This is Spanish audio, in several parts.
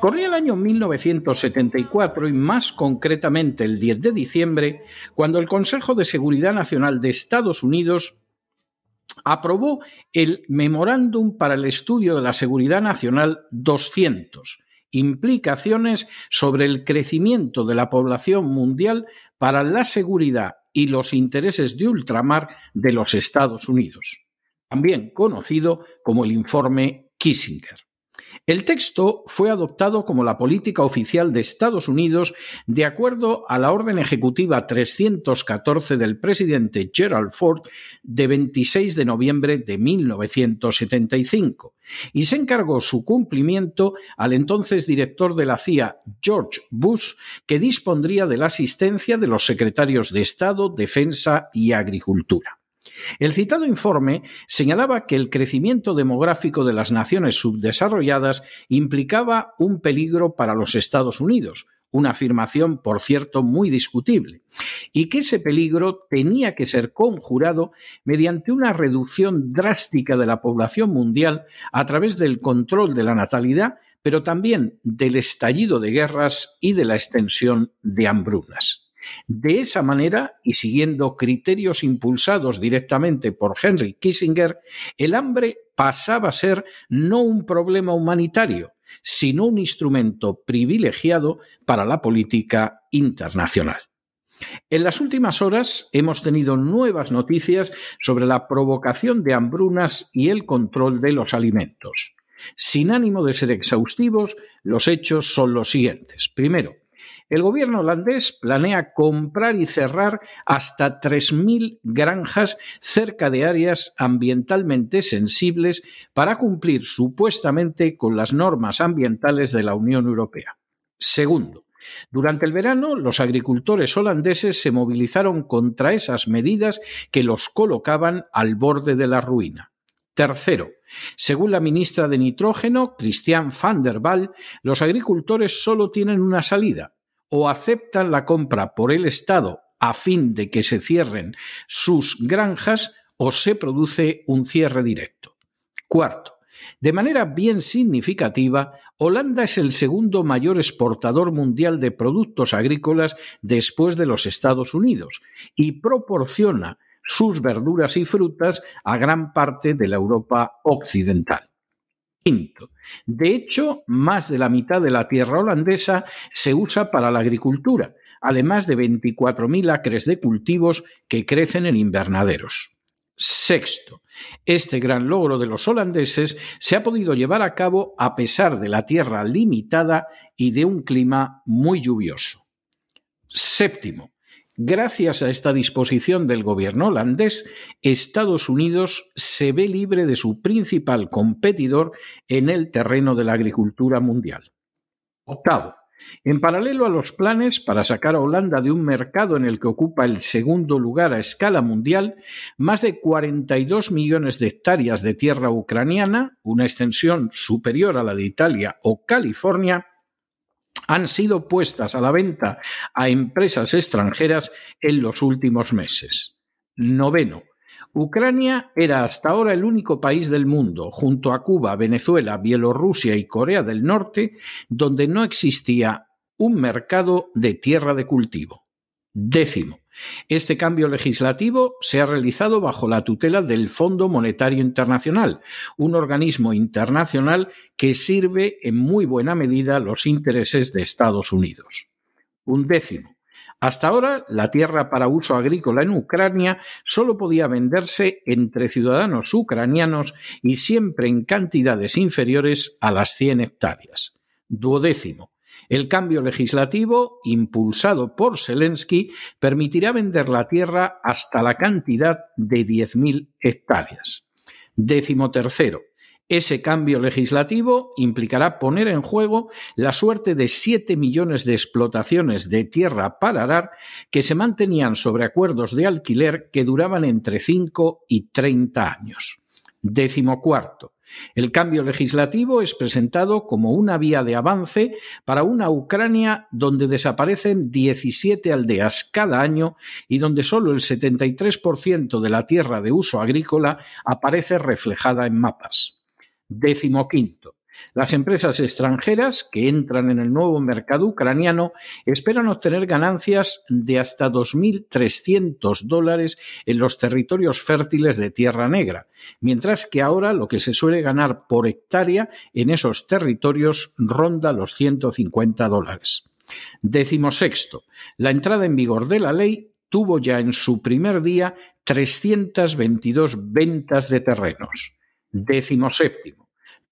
Corría el año 1974 y más concretamente el 10 de diciembre, cuando el Consejo de Seguridad Nacional de Estados Unidos aprobó el Memorándum para el Estudio de la Seguridad Nacional 200, implicaciones sobre el crecimiento de la población mundial para la seguridad y los intereses de ultramar de los Estados Unidos, también conocido como el informe Kissinger. El texto fue adoptado como la política oficial de Estados Unidos de acuerdo a la Orden Ejecutiva 314 del presidente Gerald Ford de 26 de noviembre de 1975 y se encargó su cumplimiento al entonces director de la CIA, George Bush, que dispondría de la asistencia de los secretarios de Estado, Defensa y Agricultura. El citado informe señalaba que el crecimiento demográfico de las naciones subdesarrolladas implicaba un peligro para los Estados Unidos, una afirmación, por cierto, muy discutible, y que ese peligro tenía que ser conjurado mediante una reducción drástica de la población mundial a través del control de la natalidad, pero también del estallido de guerras y de la extensión de hambrunas. De esa manera, y siguiendo criterios impulsados directamente por Henry Kissinger, el hambre pasaba a ser no un problema humanitario, sino un instrumento privilegiado para la política internacional. En las últimas horas hemos tenido nuevas noticias sobre la provocación de hambrunas y el control de los alimentos. Sin ánimo de ser exhaustivos, los hechos son los siguientes. Primero, el gobierno holandés planea comprar y cerrar hasta 3.000 granjas cerca de áreas ambientalmente sensibles para cumplir supuestamente con las normas ambientales de la Unión Europea. Segundo, durante el verano, los agricultores holandeses se movilizaron contra esas medidas que los colocaban al borde de la ruina. Tercero, según la ministra de Nitrógeno, Christian van der Waal, los agricultores solo tienen una salida, o aceptan la compra por el Estado a fin de que se cierren sus granjas o se produce un cierre directo. Cuarto, de manera bien significativa, Holanda es el segundo mayor exportador mundial de productos agrícolas después de los Estados Unidos y proporciona sus verduras y frutas a gran parte de la Europa occidental. Quinto, de hecho, más de la mitad de la tierra holandesa se usa para la agricultura, además de 24.000 acres de cultivos que crecen en invernaderos. Sexto, este gran logro de los holandeses se ha podido llevar a cabo a pesar de la tierra limitada y de un clima muy lluvioso. Séptimo, Gracias a esta disposición del gobierno holandés, Estados Unidos se ve libre de su principal competidor en el terreno de la agricultura mundial. Octavo, En paralelo a los planes para sacar a Holanda de un mercado en el que ocupa el segundo lugar a escala mundial, más de 42 millones de hectáreas de tierra ucraniana, una extensión superior a la de Italia o California, han sido puestas a la venta a empresas extranjeras en los últimos meses. Noveno. Ucrania era hasta ahora el único país del mundo, junto a Cuba, Venezuela, Bielorrusia y Corea del Norte, donde no existía un mercado de tierra de cultivo. Décimo. Este cambio legislativo se ha realizado bajo la tutela del Fondo Monetario Internacional, un organismo internacional que sirve en muy buena medida los intereses de Estados Unidos. Un décimo. Hasta ahora, la tierra para uso agrícola en Ucrania solo podía venderse entre ciudadanos ucranianos y siempre en cantidades inferiores a las 100 hectáreas. Duodécimo. El cambio legislativo, impulsado por Zelensky, permitirá vender la tierra hasta la cantidad de 10.000 hectáreas. Décimo tercero. Ese cambio legislativo implicará poner en juego la suerte de 7 millones de explotaciones de tierra para arar que se mantenían sobre acuerdos de alquiler que duraban entre 5 y 30 años. Décimo cuarto. El cambio legislativo es presentado como una vía de avance para una Ucrania donde desaparecen 17 aldeas cada año y donde solo el 73% de la tierra de uso agrícola aparece reflejada en mapas. Décimo quinto. Las empresas extranjeras que entran en el nuevo mercado ucraniano esperan obtener ganancias de hasta 2.300 dólares en los territorios fértiles de Tierra Negra, mientras que ahora lo que se suele ganar por hectárea en esos territorios ronda los 150 dólares. Décimo sexto. La entrada en vigor de la ley tuvo ya en su primer día 322 ventas de terrenos. Décimo séptimo.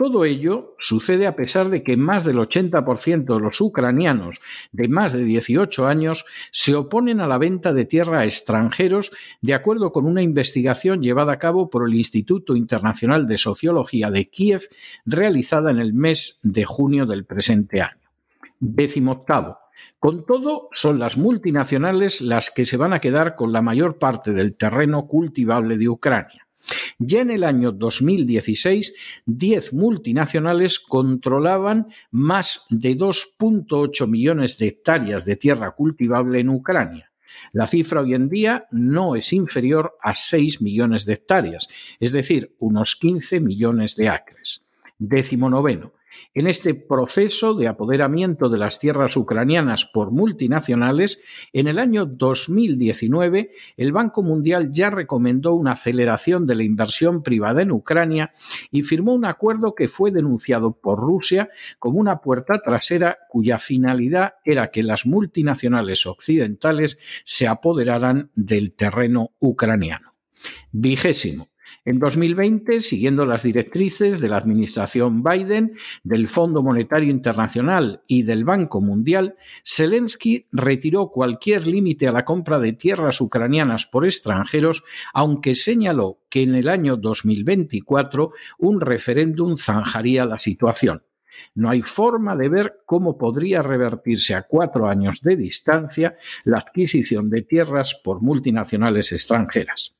Todo ello sucede a pesar de que más del 80% de los ucranianos de más de 18 años se oponen a la venta de tierra a extranjeros, de acuerdo con una investigación llevada a cabo por el Instituto Internacional de Sociología de Kiev, realizada en el mes de junio del presente año. Décimo octavo. Con todo, son las multinacionales las que se van a quedar con la mayor parte del terreno cultivable de Ucrania. Ya en el año 2016, 10 multinacionales controlaban más de 2.8 millones de hectáreas de tierra cultivable en Ucrania. La cifra hoy en día no es inferior a 6 millones de hectáreas, es decir, unos 15 millones de acres. Décimo noveno. En este proceso de apoderamiento de las tierras ucranianas por multinacionales, en el año 2019 el Banco Mundial ya recomendó una aceleración de la inversión privada en Ucrania y firmó un acuerdo que fue denunciado por Rusia como una puerta trasera cuya finalidad era que las multinacionales occidentales se apoderaran del terreno ucraniano. Vigésimo. En 2020, siguiendo las directrices de la administración Biden, del Fondo Monetario Internacional y del Banco Mundial, Zelensky retiró cualquier límite a la compra de tierras ucranianas por extranjeros, aunque señaló que en el año 2024 un referéndum zanjaría la situación. No hay forma de ver cómo podría revertirse a cuatro años de distancia la adquisición de tierras por multinacionales extranjeras.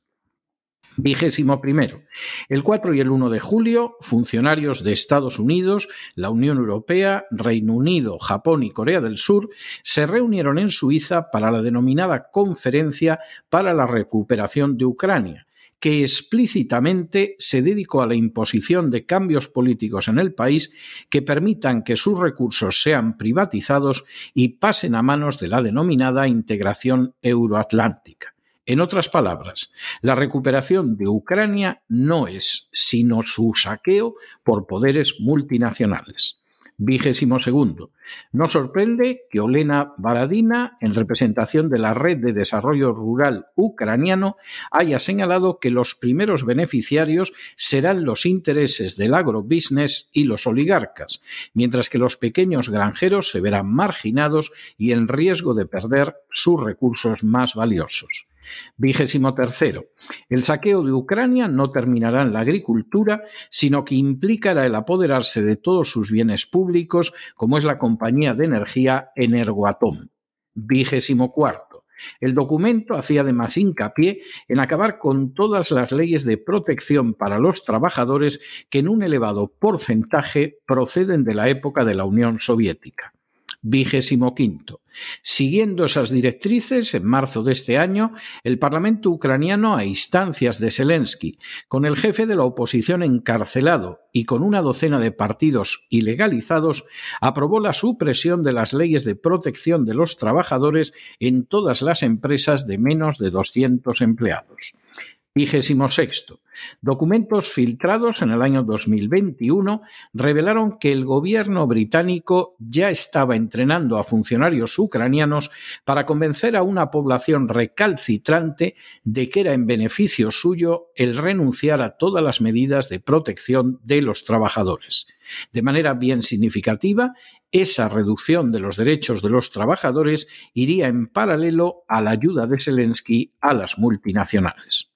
Vigésimo primero. El 4 y el 1 de julio, funcionarios de Estados Unidos, la Unión Europea, Reino Unido, Japón y Corea del Sur se reunieron en Suiza para la denominada Conferencia para la Recuperación de Ucrania, que explícitamente se dedicó a la imposición de cambios políticos en el país que permitan que sus recursos sean privatizados y pasen a manos de la denominada integración euroatlántica. En otras palabras, la recuperación de Ucrania no es sino su saqueo por poderes multinacionales. Vigésimo segundo. No sorprende que Olena Baradina, en representación de la Red de Desarrollo Rural Ucraniano, haya señalado que los primeros beneficiarios serán los intereses del agrobusiness y los oligarcas, mientras que los pequeños granjeros se verán marginados y en riesgo de perder sus recursos más valiosos. Vigésimo tercero. El saqueo de Ucrania no terminará en la agricultura, sino que implicará el apoderarse de todos sus bienes públicos, como es la compañía de energía Energoatom. Vigésimo cuarto. El documento hacía además hincapié en acabar con todas las leyes de protección para los trabajadores que en un elevado porcentaje proceden de la época de la Unión Soviética vigésimo quinto. Siguiendo esas directrices, en marzo de este año, el Parlamento ucraniano, a instancias de Zelensky, con el jefe de la oposición encarcelado y con una docena de partidos ilegalizados, aprobó la supresión de las leyes de protección de los trabajadores en todas las empresas de menos de 200 empleados. Vigésimo sexto. Documentos filtrados en el año 2021 revelaron que el gobierno británico ya estaba entrenando a funcionarios ucranianos para convencer a una población recalcitrante de que era en beneficio suyo el renunciar a todas las medidas de protección de los trabajadores. De manera bien significativa, esa reducción de los derechos de los trabajadores iría en paralelo a la ayuda de Zelensky a las multinacionales.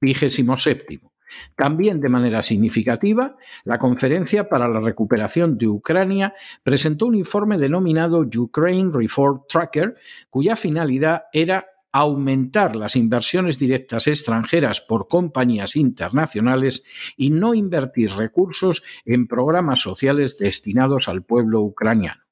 Vigésimo séptimo. También de manera significativa, la Conferencia para la Recuperación de Ucrania presentó un informe denominado Ukraine Reform Tracker, cuya finalidad era aumentar las inversiones directas extranjeras por compañías internacionales y no invertir recursos en programas sociales destinados al pueblo ucraniano.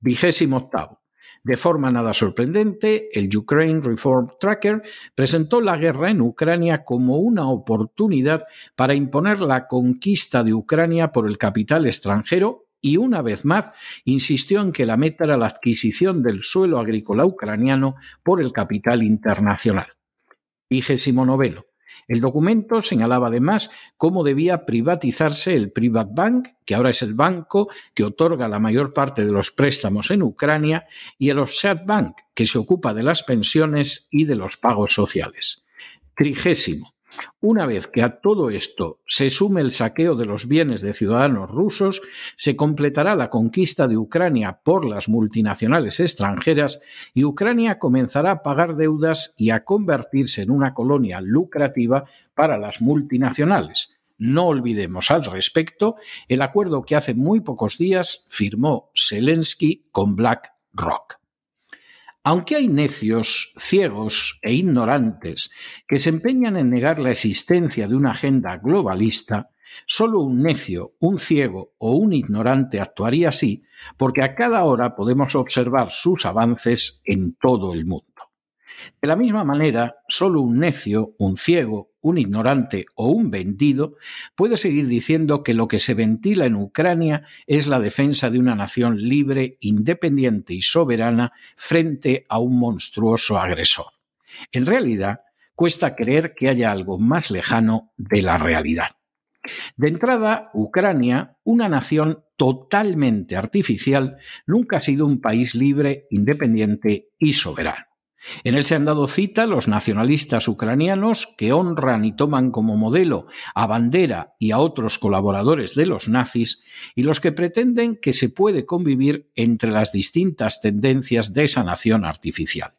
Vigésimo octavo. De forma nada sorprendente, el Ukraine Reform Tracker presentó la guerra en Ucrania como una oportunidad para imponer la conquista de Ucrania por el capital extranjero y una vez más insistió en que la meta era la adquisición del suelo agrícola ucraniano por el capital internacional. Vigésimo noveno. El documento señalaba además cómo debía privatizarse el Privat Bank, que ahora es el banco que otorga la mayor parte de los préstamos en Ucrania, y el Offset Bank, que se ocupa de las pensiones y de los pagos sociales. Trigésimo. Una vez que a todo esto se sume el saqueo de los bienes de ciudadanos rusos, se completará la conquista de Ucrania por las multinacionales extranjeras y Ucrania comenzará a pagar deudas y a convertirse en una colonia lucrativa para las multinacionales. No olvidemos al respecto el acuerdo que hace muy pocos días firmó Zelensky con BlackRock. Aunque hay necios, ciegos e ignorantes que se empeñan en negar la existencia de una agenda globalista, solo un necio, un ciego o un ignorante actuaría así, porque a cada hora podemos observar sus avances en todo el mundo. De la misma manera, solo un necio, un ciego, un ignorante o un vendido puede seguir diciendo que lo que se ventila en Ucrania es la defensa de una nación libre, independiente y soberana frente a un monstruoso agresor. En realidad, cuesta creer que haya algo más lejano de la realidad. De entrada, Ucrania, una nación totalmente artificial, nunca ha sido un país libre, independiente y soberano. En él se han dado cita los nacionalistas ucranianos que honran y toman como modelo a Bandera y a otros colaboradores de los nazis y los que pretenden que se puede convivir entre las distintas tendencias de esa nación artificial.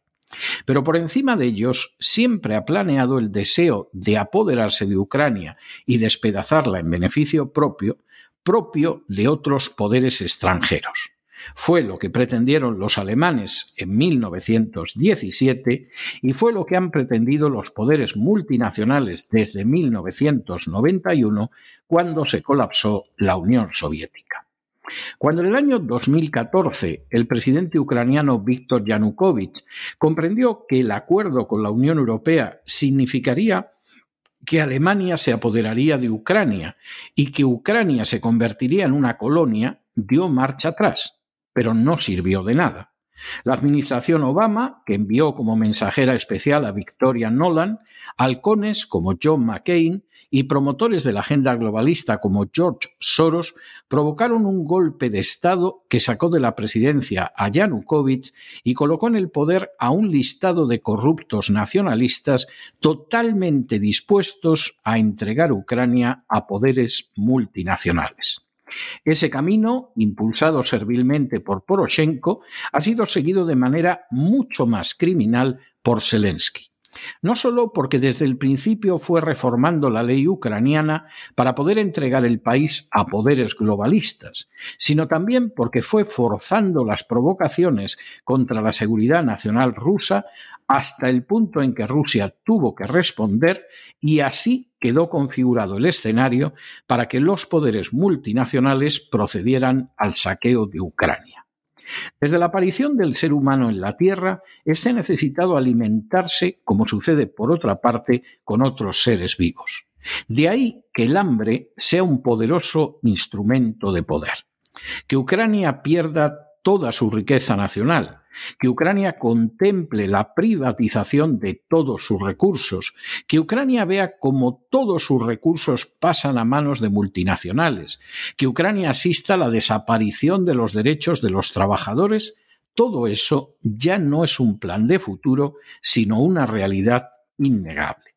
Pero por encima de ellos siempre ha planeado el deseo de apoderarse de Ucrania y despedazarla en beneficio propio, propio de otros poderes extranjeros. Fue lo que pretendieron los alemanes en 1917 y fue lo que han pretendido los poderes multinacionales desde 1991 cuando se colapsó la Unión Soviética. Cuando en el año 2014 el presidente ucraniano Viktor Yanukovych comprendió que el acuerdo con la Unión Europea significaría que Alemania se apoderaría de Ucrania y que Ucrania se convertiría en una colonia, dio marcha atrás pero no sirvió de nada. La administración Obama, que envió como mensajera especial a Victoria Nolan, halcones como John McCain y promotores de la agenda globalista como George Soros, provocaron un golpe de Estado que sacó de la presidencia a Yanukovych y colocó en el poder a un listado de corruptos nacionalistas totalmente dispuestos a entregar Ucrania a poderes multinacionales. Ese camino, impulsado servilmente por Poroshenko, ha sido seguido de manera mucho más criminal por Zelensky. No solo porque desde el principio fue reformando la ley ucraniana para poder entregar el país a poderes globalistas, sino también porque fue forzando las provocaciones contra la seguridad nacional rusa hasta el punto en que Rusia tuvo que responder y así quedó configurado el escenario para que los poderes multinacionales procedieran al saqueo de Ucrania. Desde la aparición del ser humano en la Tierra, este necesitado alimentarse, como sucede por otra parte con otros seres vivos. De ahí que el hambre sea un poderoso instrumento de poder. Que Ucrania pierda toda su riqueza nacional, que Ucrania contemple la privatización de todos sus recursos, que Ucrania vea cómo todos sus recursos pasan a manos de multinacionales, que Ucrania asista a la desaparición de los derechos de los trabajadores, todo eso ya no es un plan de futuro, sino una realidad innegable.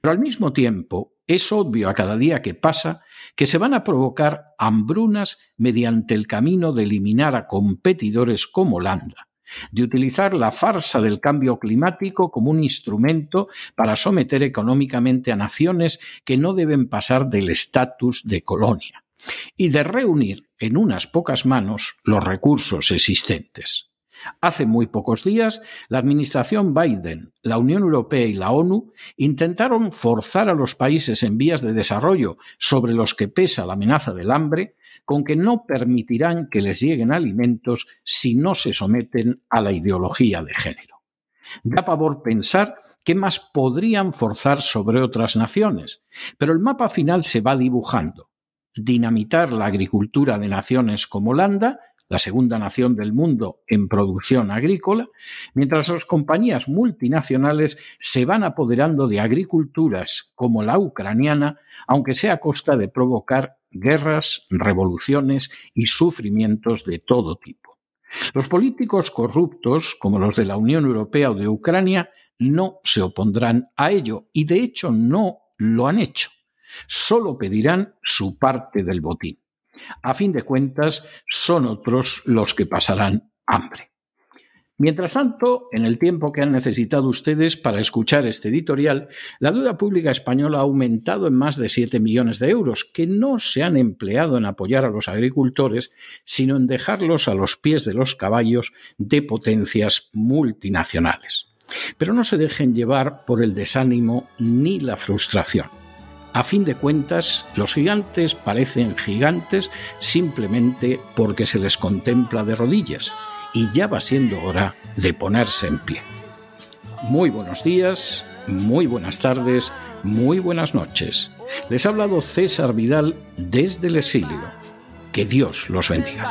Pero al mismo tiempo, es obvio a cada día que pasa que se van a provocar hambrunas mediante el camino de eliminar a competidores como Holanda, de utilizar la farsa del cambio climático como un instrumento para someter económicamente a naciones que no deben pasar del estatus de colonia, y de reunir en unas pocas manos los recursos existentes. Hace muy pocos días, la administración Biden, la Unión Europea y la ONU intentaron forzar a los países en vías de desarrollo sobre los que pesa la amenaza del hambre con que no permitirán que les lleguen alimentos si no se someten a la ideología de género. Da pavor pensar qué más podrían forzar sobre otras naciones, pero el mapa final se va dibujando. Dinamitar la agricultura de naciones como Holanda, la segunda nación del mundo en producción agrícola, mientras las compañías multinacionales se van apoderando de agriculturas como la ucraniana, aunque sea a costa de provocar guerras, revoluciones y sufrimientos de todo tipo. Los políticos corruptos, como los de la Unión Europea o de Ucrania, no se opondrán a ello y de hecho no lo han hecho. Solo pedirán su parte del botín. A fin de cuentas, son otros los que pasarán hambre. Mientras tanto, en el tiempo que han necesitado ustedes para escuchar este editorial, la deuda pública española ha aumentado en más de 7 millones de euros, que no se han empleado en apoyar a los agricultores, sino en dejarlos a los pies de los caballos de potencias multinacionales. Pero no se dejen llevar por el desánimo ni la frustración. A fin de cuentas, los gigantes parecen gigantes simplemente porque se les contempla de rodillas y ya va siendo hora de ponerse en pie. Muy buenos días, muy buenas tardes, muy buenas noches. Les ha hablado César Vidal desde el exilio. Que Dios los bendiga.